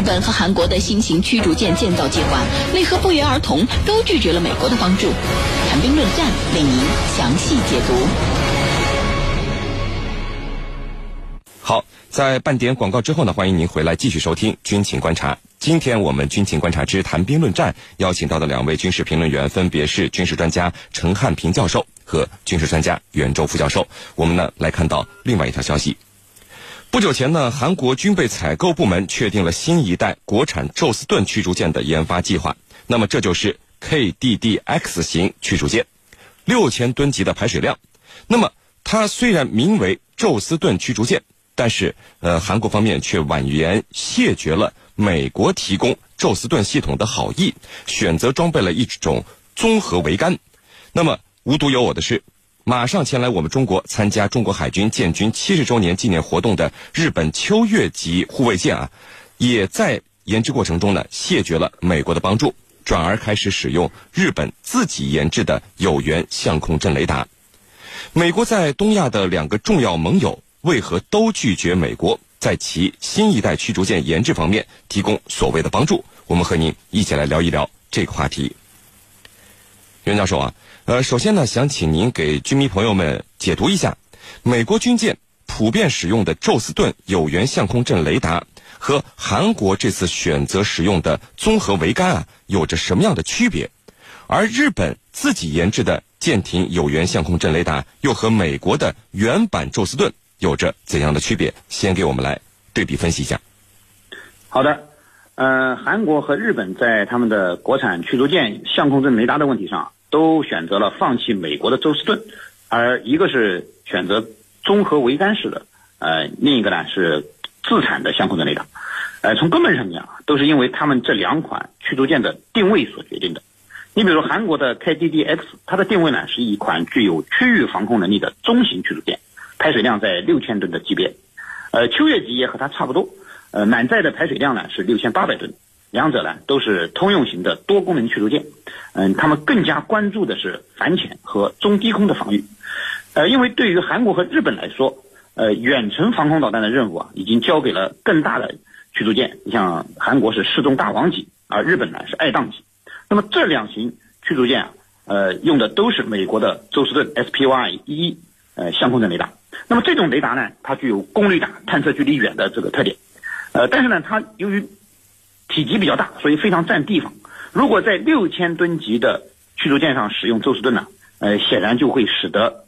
日本和韩国的新型驱逐舰建造计划为何不约而同都拒绝了美国的帮助？谈兵论战为您详细解读。好，在半点广告之后呢，欢迎您回来继续收听军情观察。今天我们军情观察之谈兵论战邀请到的两位军事评论员分别是军事专家陈汉平教授和军事专家袁周副教授。我们呢来看到另外一条消息。不久前呢，韩国军备采购部门确定了新一代国产宙斯盾驱逐舰的研发计划。那么这就是 KDDX 型驱逐舰，六千吨级的排水量。那么它虽然名为宙斯盾驱逐舰，但是呃，韩国方面却婉言谢绝了美国提供宙斯盾系统的好意，选择装备了一种综合桅杆。那么无独有偶的是。马上前来我们中国参加中国海军建军七十周年纪念活动的日本秋月级护卫舰啊，也在研制过程中呢谢绝了美国的帮助，转而开始使用日本自己研制的有源相控阵雷达。美国在东亚的两个重要盟友为何都拒绝美国在其新一代驱逐舰研制方面提供所谓的帮助？我们和您一起来聊一聊这个话题。袁教授啊。呃，首先呢，想请您给军迷朋友们解读一下，美国军舰普遍使用的宙斯盾有源相控阵雷达和韩国这次选择使用的综合桅杆啊，有着什么样的区别？而日本自己研制的舰艇有源相控阵雷达又和美国的原版宙斯盾有着怎样的区别？先给我们来对比分析一下。好的，呃，韩国和日本在他们的国产驱逐舰相控阵雷达的问题上。都选择了放弃美国的宙斯盾，而一个是选择综合桅杆式的，呃，另一个呢是自产的相控阵雷达，呃，从根本上讲，都是因为他们这两款驱逐舰的定位所决定的。你比如韩国的 KDDX，它的定位呢是一款具有区域防空能力的中型驱逐舰，排水量在六千吨的级别，呃，秋月级也和它差不多，呃，满载的排水量呢是六千八百吨。两者呢都是通用型的多功能驱逐舰，嗯，他们更加关注的是反潜和中低空的防御，呃，因为对于韩国和日本来说，呃，远程防空导弹的任务啊，已经交给了更大的驱逐舰，你像韩国是世宗大王级，而日本呢是爱宕级，那么这两型驱逐舰啊，呃，用的都是美国的宙斯盾 SPY 一呃相控阵雷达，那么这种雷达呢，它具有功率大、探测距离远的这个特点，呃，但是呢，它由于体积比较大，所以非常占地方。如果在六千吨级的驱逐舰上使用宙斯盾呢，呃，显然就会使得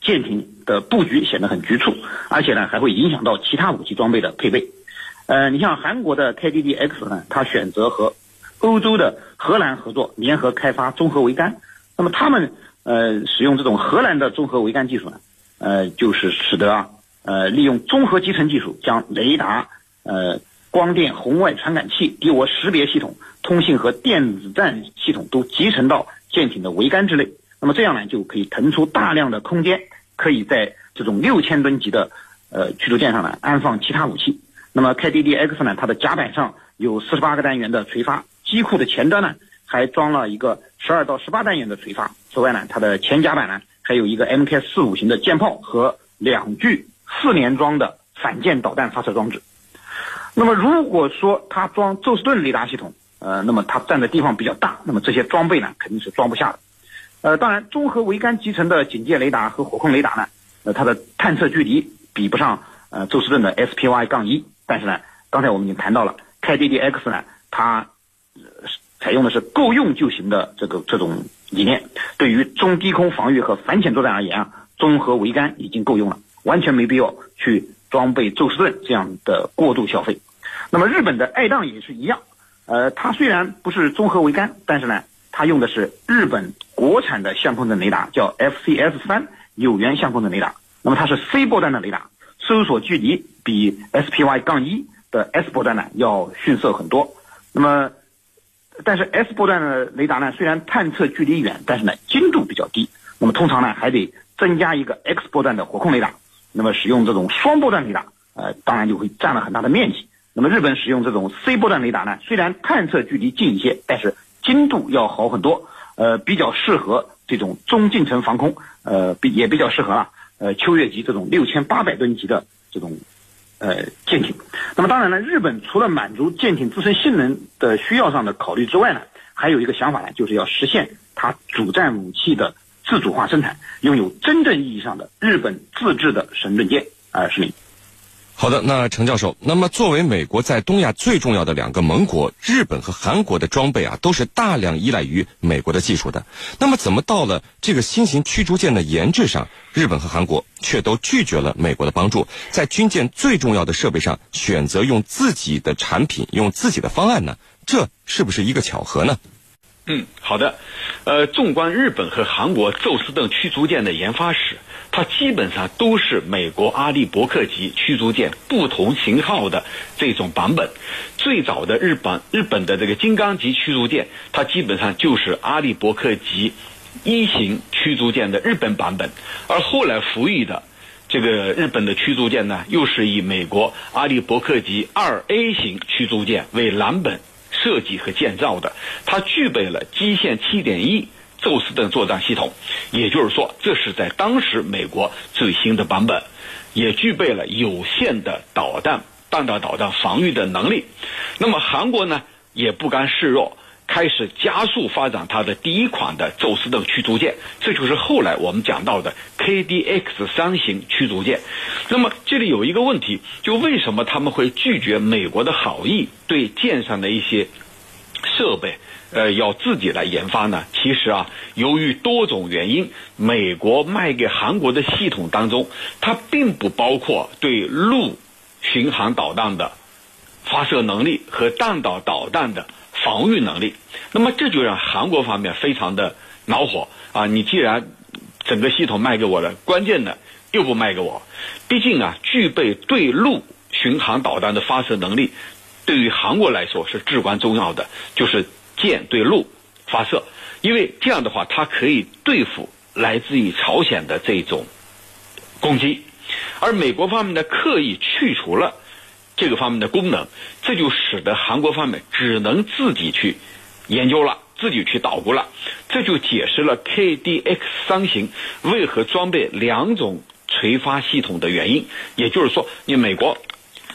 舰艇的布局显得很局促，而且呢，还会影响到其他武器装备的配备。呃，你像韩国的 KDDX 呢，它选择和欧洲的荷兰合作，联合开发综合桅杆。那么他们呃使用这种荷兰的综合桅杆技术呢，呃，就是使得啊，呃，利用综合集成技术将雷达呃。光电、红外传感器、敌我识别系统、通信和电子战系统都集成到舰艇的桅杆之内。那么这样呢，就可以腾出大量的空间，可以在这种六千吨级的呃驱逐舰上呢安放其他武器。那么 KDDX 呢，它的甲板上有四十八个单元的垂发，机库的前端呢还装了一个十二到十八单元的垂发。此外呢，它的前甲板呢还有一个 MK 四五型的舰炮和两具四连装的反舰导弹发射装置。那么如果说它装宙斯盾雷达系统，呃，那么它占的地方比较大，那么这些装备呢肯定是装不下的。呃，当然，综合桅杆集成的警戒雷达和火控雷达呢，呃，它的探测距离比不上呃宙斯盾的 SPY 杠一，但是呢，刚才我们已经谈到了 KDDX 呢，它采用的是够用就行的这个这种理念，对于中低空防御和反潜作战而言啊，综合桅杆已经够用了，完全没必要去。装备宙斯盾这样的过度消费，那么日本的爱宕也是一样，呃，它虽然不是综合桅杆，但是呢，它用的是日本国产的相控阵雷达，叫 FCS 三有源相控阵雷达。那么它是 C 波段的雷达，搜索距离比 SPY 杠一的 S 波段呢要逊色很多。那么，但是 S 波段的雷达呢，虽然探测距离远，但是呢精度比较低。那么通常呢还得增加一个 X 波段的火控雷达。那么使用这种双波段雷达，呃，当然就会占了很大的面积。那么日本使用这种 C 波段雷达呢，虽然探测距离近一些，但是精度要好很多，呃，比较适合这种中近程防空，呃，比也比较适合啊，呃，秋月级这种六千八百吨级的这种呃舰艇。那么当然了，日本除了满足舰艇自身性能的需要上的考虑之外呢，还有一个想法呢，就是要实现它主战武器的自主化生产，拥有真正意义上的日本自制的神盾舰。啊，是你。好的，那程教授，那么作为美国在东亚最重要的两个盟国，日本和韩国的装备啊，都是大量依赖于美国的技术的。那么，怎么到了这个新型驱逐舰的研制上，日本和韩国却都拒绝了美国的帮助，在军舰最重要的设备上选择用自己的产品、用自己的方案呢？这是不是一个巧合呢？嗯，好的。呃，纵观日本和韩国宙斯盾驱逐舰的研发史。它基本上都是美国阿利伯克级驱逐舰不同型号的这种版本。最早的日本日本的这个金刚级驱逐舰，它基本上就是阿利伯克级一型驱逐舰的日本版本。而后来服役的这个日本的驱逐舰呢，又是以美国阿利伯克级二 A 型驱逐舰为蓝本设计和建造的。它具备了基线七点一。宙斯盾作战系统，也就是说，这是在当时美国最新的版本，也具备了有限的导弹弹道导弹防御的能力。那么韩国呢，也不甘示弱，开始加速发展它的第一款的宙斯盾驱逐舰，这就是后来我们讲到的 KDX 三型驱逐舰。那么这里有一个问题，就为什么他们会拒绝美国的好意，对舰上的一些设备？呃，要自己来研发呢？其实啊，由于多种原因，美国卖给韩国的系统当中，它并不包括对陆巡航导弹的发射能力和弹道导弹的防御能力。那么这就让韩国方面非常的恼火啊！你既然整个系统卖给我了，关键的又不卖给我，毕竟啊，具备对陆巡航导弹的发射能力，对于韩国来说是至关重要的，就是。舰对陆发射，因为这样的话，它可以对付来自于朝鲜的这种攻击，而美国方面呢，刻意去除了这个方面的功能，这就使得韩国方面只能自己去研究了，自己去捣鼓了，这就解释了 KDX 三型为何装备两种垂发系统的原因。也就是说，你美国。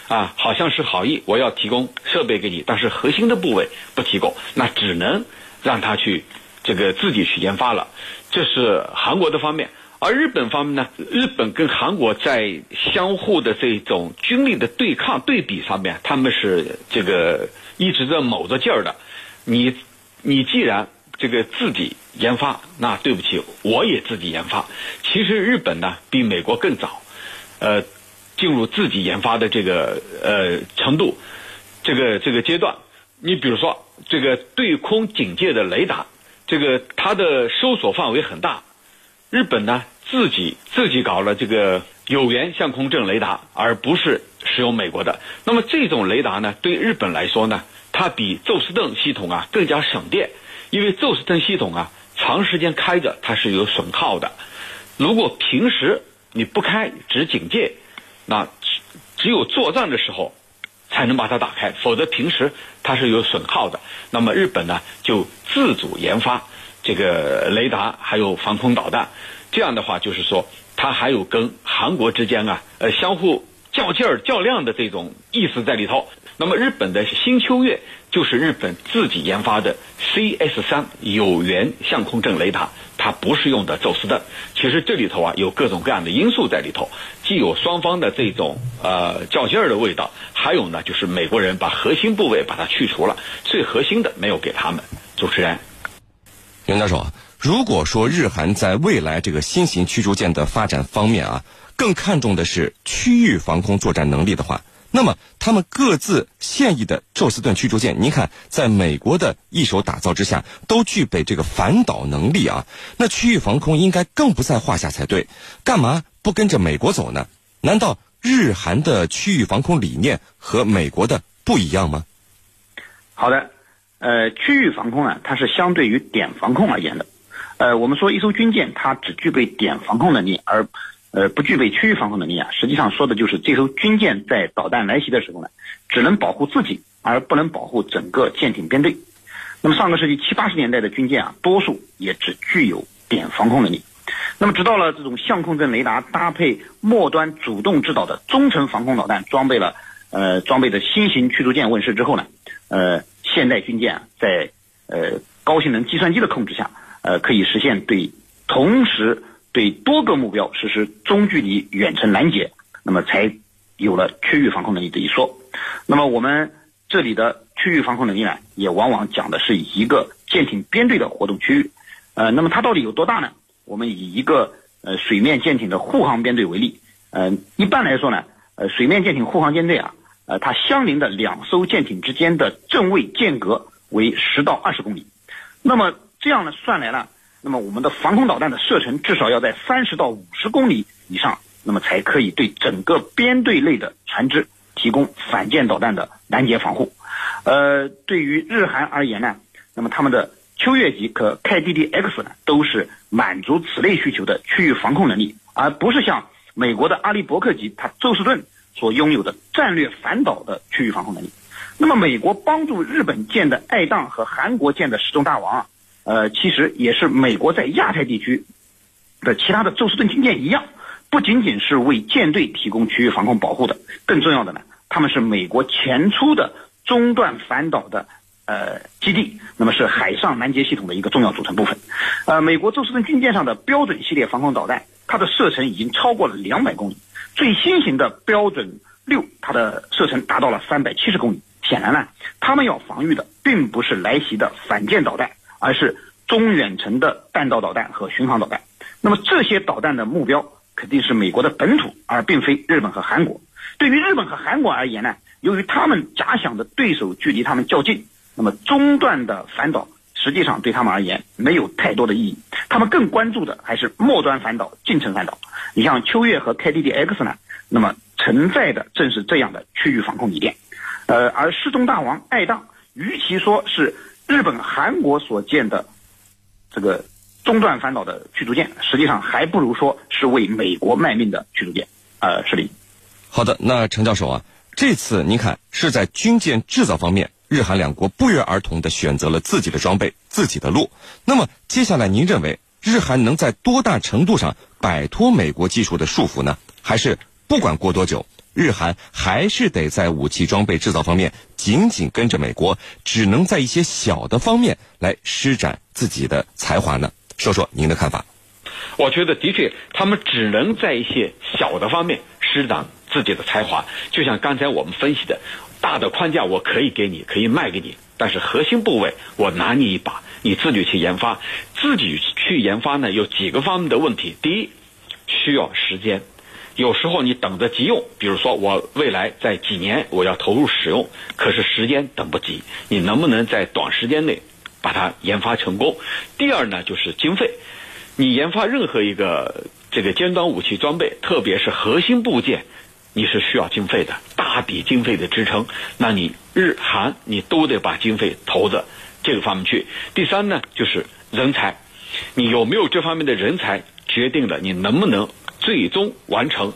啊，好像是好意，我要提供设备给你，但是核心的部位不提供，那只能让他去这个自己去研发了。这是韩国的方面，而日本方面呢？日本跟韩国在相互的这种军力的对抗对比上面，他们是这个一直在卯着劲儿的。你你既然这个自己研发，那对不起，我也自己研发。其实日本呢，比美国更早，呃。进入自己研发的这个呃程度，这个这个阶段，你比如说这个对空警戒的雷达，这个它的搜索范围很大。日本呢自己自己搞了这个有源相控阵雷达，而不是使用美国的。那么这种雷达呢，对日本来说呢，它比宙斯盾系统啊更加省电，因为宙斯盾系统啊长时间开着它是有损耗的。如果平时你不开只警戒。那只有作战的时候才能把它打开，否则平时它是有损耗的。那么日本呢，就自主研发这个雷达，还有防空导弹。这样的话，就是说它还有跟韩国之间啊，呃，相互较劲儿、较量的这种意思在里头。那么日本的新秋月就是日本自己研发的 CS 三有源相控阵雷达。它不是用的宙斯盾，其实这里头啊有各种各样的因素在里头，既有双方的这种呃较劲儿的味道，还有呢就是美国人把核心部位把它去除了，最核心的没有给他们。主持人，杨教授，如果说日韩在未来这个新型驱逐舰的发展方面啊，更看重的是区域防空作战能力的话。那么，他们各自现役的宙斯盾驱逐舰，您看，在美国的一手打造之下，都具备这个反导能力啊。那区域防空应该更不在话下才对，干嘛不跟着美国走呢？难道日韩的区域防空理念和美国的不一样吗？好的，呃，区域防空呢，它是相对于点防控而言的。呃，我们说一艘军舰，它只具备点防控能力，而呃，不具备区域防空能力啊，实际上说的就是这艘军舰在导弹来袭的时候呢，只能保护自己，而不能保护整个舰艇编队。那么上个世纪七八十年代的军舰啊，多数也只具有点防空能力。那么直到了这种相控阵雷达搭配末端主动制导的中程防空导弹装备了呃装备的新型驱逐舰问世之后呢，呃，现代军舰，在呃高性能计算机的控制下，呃，可以实现对同时对多个目标实施中距离远程拦截，那么才有了区域防空能力这一说。那么我们这里的区域防空能力呢，也往往讲的是一个舰艇编队的活动区域。呃，那么它到底有多大呢？我们以一个呃水面舰艇的护航编队为例。呃，一般来说呢，呃，水面舰艇护航舰队啊，呃，它相邻的两艘舰艇之间的正位间隔为十到二十公里。那么这样呢算来了，那么我们的防空导弹的射程至少要在三十到五十公里以上，那么才可以对整个编队内的船只提供反舰导弹的拦截防护。呃，对于日韩而言呢，那么他们的秋月级和 KDDX 呢，都是满足此类需求的区域防控能力，而不是像。美国的阿利伯克级，它宙斯盾所拥有的战略反导的区域防空能力。那么，美国帮助日本建的爱宕和韩国建的石钟大王啊，呃，其实也是美国在亚太地区的其他的宙斯盾军舰一样，不仅仅是为舰队提供区域防空保护的，更重要的呢，他们是美国前出的中段反导的呃基地，那么是海上拦截系统的一个重要组成部分。呃，美国宙斯盾军舰上的标准系列防空导弹。它的射程已经超过了两百公里，最新型的标准六，它的射程达到了三百七十公里。显然呢，他们要防御的并不是来袭的反舰导弹，而是中远程的弹道导弹和巡航导弹。那么这些导弹的目标肯定是美国的本土，而并非日本和韩国。对于日本和韩国而言呢，由于他们假想的对手距离他们较近，那么中段的反导。实际上对他们而言没有太多的意义，他们更关注的还是末端反导、近程反导。你像秋月和 KDDX 呢，那么承载的正是这样的区域防控理念。呃，而世宗大王爱宕，与其说是日本、韩国所建的这个中段反导的驱逐舰，实际上还不如说是为美国卖命的驱逐舰。呃，是的。好的，那陈教授啊，这次您看是在军舰制造方面。日韩两国不约而同地选择了自己的装备、自己的路。那么，接下来您认为日韩能在多大程度上摆脱美国技术的束缚呢？还是不管过多久，日韩还是得在武器装备制造方面紧紧跟着美国，只能在一些小的方面来施展自己的才华呢？说说您的看法。我觉得的确，他们只能在一些小的方面施展自己的才华，就像刚才我们分析的。大的框架我可以给你，可以卖给你，但是核心部位我拿你一把，你自己去研发。自己去研发呢，有几个方面的问题。第一，需要时间，有时候你等着急用，比如说我未来在几年我要投入使用，可是时间等不及，你能不能在短时间内把它研发成功？第二呢，就是经费，你研发任何一个这个尖端武器装备，特别是核心部件。你是需要经费的，大笔经费的支撑，那你日韩你都得把经费投在这个方面去。第三呢，就是人才，你有没有这方面的人才，决定了你能不能最终完成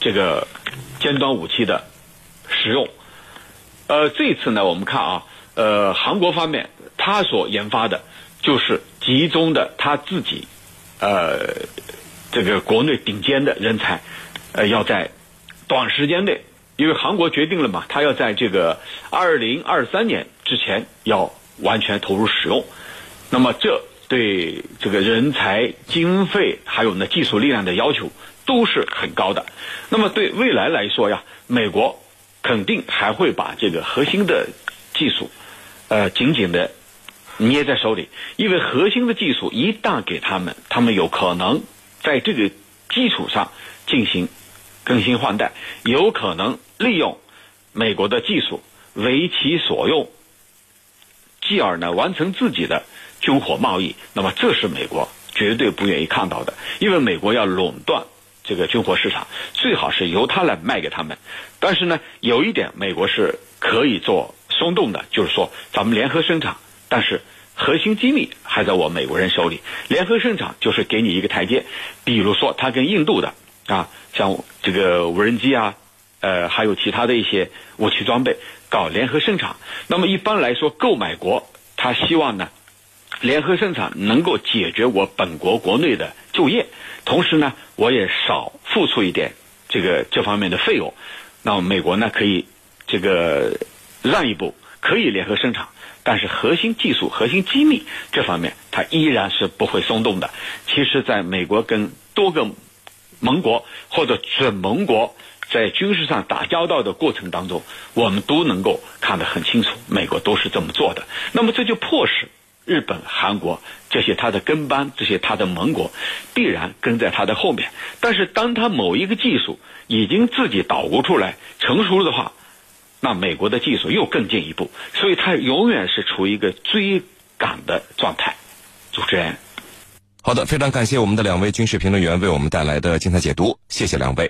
这个尖端武器的使用。呃，这次呢，我们看啊，呃，韩国方面他所研发的，就是集中的他自己，呃，这个国内顶尖的人才，呃，要在。短时间内，因为韩国决定了嘛，他要在这个二零二三年之前要完全投入使用。那么，这对这个人才、经费还有呢技术力量的要求都是很高的。那么，对未来来说呀，美国肯定还会把这个核心的技术，呃，紧紧的捏在手里，因为核心的技术一旦给他们，他们有可能在这个基础上进行。更新换代，有可能利用美国的技术为其所用，继而呢完成自己的军火贸易。那么这是美国绝对不愿意看到的，因为美国要垄断这个军火市场，最好是由他来卖给他们。但是呢，有一点美国是可以做松动的，就是说咱们联合生产，但是核心机密还在我美国人手里。联合生产就是给你一个台阶，比如说他跟印度的。啊，像这个无人机啊，呃，还有其他的一些武器装备，搞联合生产。那么一般来说，购买国他希望呢，联合生产能够解决我本国国内的就业，同时呢，我也少付出一点这个这方面的费用。那么美国呢，可以这个让一步，可以联合生产，但是核心技术、核心机密这方面，它依然是不会松动的。其实，在美国跟多个盟国或者准盟国在军事上打交道的过程当中，我们都能够看得很清楚，美国都是这么做的。那么这就迫使日本、韩国这些他的跟班、这些他的盟国必然跟在他的后面。但是，当他某一个技术已经自己捣鼓出来成熟了的话，那美国的技术又更进一步，所以他永远是处于一个追赶的状态。主持人。好的，非常感谢我们的两位军事评论员为我们带来的精彩解读，谢谢两位。